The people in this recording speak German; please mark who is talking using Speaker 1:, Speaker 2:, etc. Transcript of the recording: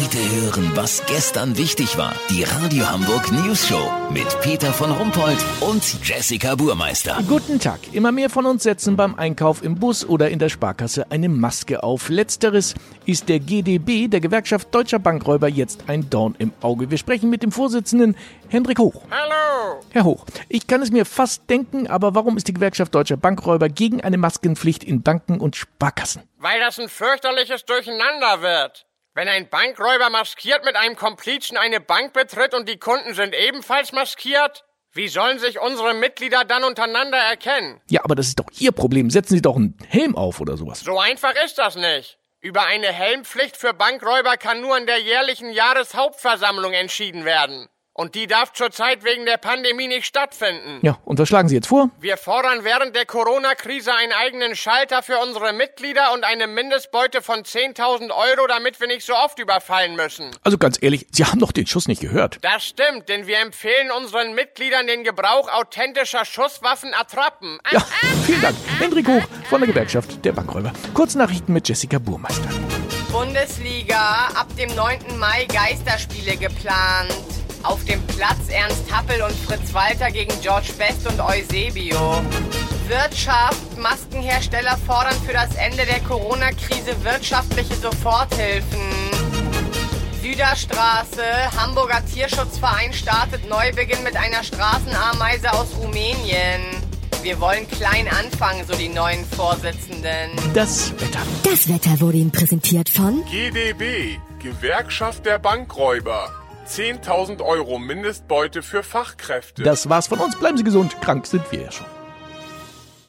Speaker 1: Heute hören, was gestern wichtig war. Die Radio Hamburg News Show mit Peter von Rumpold und Jessica Burmeister.
Speaker 2: Guten Tag. Immer mehr von uns setzen beim Einkauf im Bus oder in der Sparkasse eine Maske auf. Letzteres ist der GDB, der Gewerkschaft Deutscher Bankräuber, jetzt ein Dorn im Auge. Wir sprechen mit dem Vorsitzenden Hendrik Hoch.
Speaker 3: Hallo.
Speaker 2: Herr Hoch, ich kann es mir fast denken, aber warum ist die Gewerkschaft Deutscher Bankräuber gegen eine Maskenpflicht in Banken und Sparkassen?
Speaker 3: Weil das ein fürchterliches Durcheinander wird. Wenn ein Bankräuber maskiert mit einem Komplizen eine Bank betritt und die Kunden sind ebenfalls maskiert, wie sollen sich unsere Mitglieder dann untereinander erkennen?
Speaker 2: Ja, aber das ist doch Ihr Problem. Setzen Sie doch einen Helm auf oder sowas.
Speaker 3: So einfach ist das nicht. Über eine Helmpflicht für Bankräuber kann nur in der jährlichen Jahreshauptversammlung entschieden werden. Und die darf zurzeit wegen der Pandemie nicht stattfinden.
Speaker 2: Ja, und was schlagen Sie jetzt vor?
Speaker 3: Wir fordern während der Corona-Krise einen eigenen Schalter für unsere Mitglieder und eine Mindestbeute von 10.000 Euro, damit wir nicht so oft überfallen müssen.
Speaker 2: Also ganz ehrlich, Sie haben doch den Schuss nicht gehört.
Speaker 3: Das stimmt, denn wir empfehlen unseren Mitgliedern den Gebrauch authentischer Schusswaffen Attrappen.
Speaker 2: Ja, vielen Dank. Hendrik Hoch von der Gewerkschaft der Bankräuber. Kurznachrichten mit Jessica Burmeister.
Speaker 4: Bundesliga, ab dem 9. Mai Geisterspiele geplant. Happel und Fritz Walter gegen George Best und Eusebio. Wirtschaft, Maskenhersteller fordern für das Ende der Corona-Krise wirtschaftliche Soforthilfen. Süderstraße, Hamburger Tierschutzverein startet Neubeginn mit einer Straßenameise aus Rumänien. Wir wollen klein anfangen, so die neuen Vorsitzenden.
Speaker 2: Das Wetter.
Speaker 5: Das Wetter wurde Ihnen präsentiert von
Speaker 6: GDB, Gewerkschaft der Bankräuber. 10.000 Euro Mindestbeute für Fachkräfte.
Speaker 2: Das war's von uns. Bleiben Sie gesund. Krank sind wir ja schon.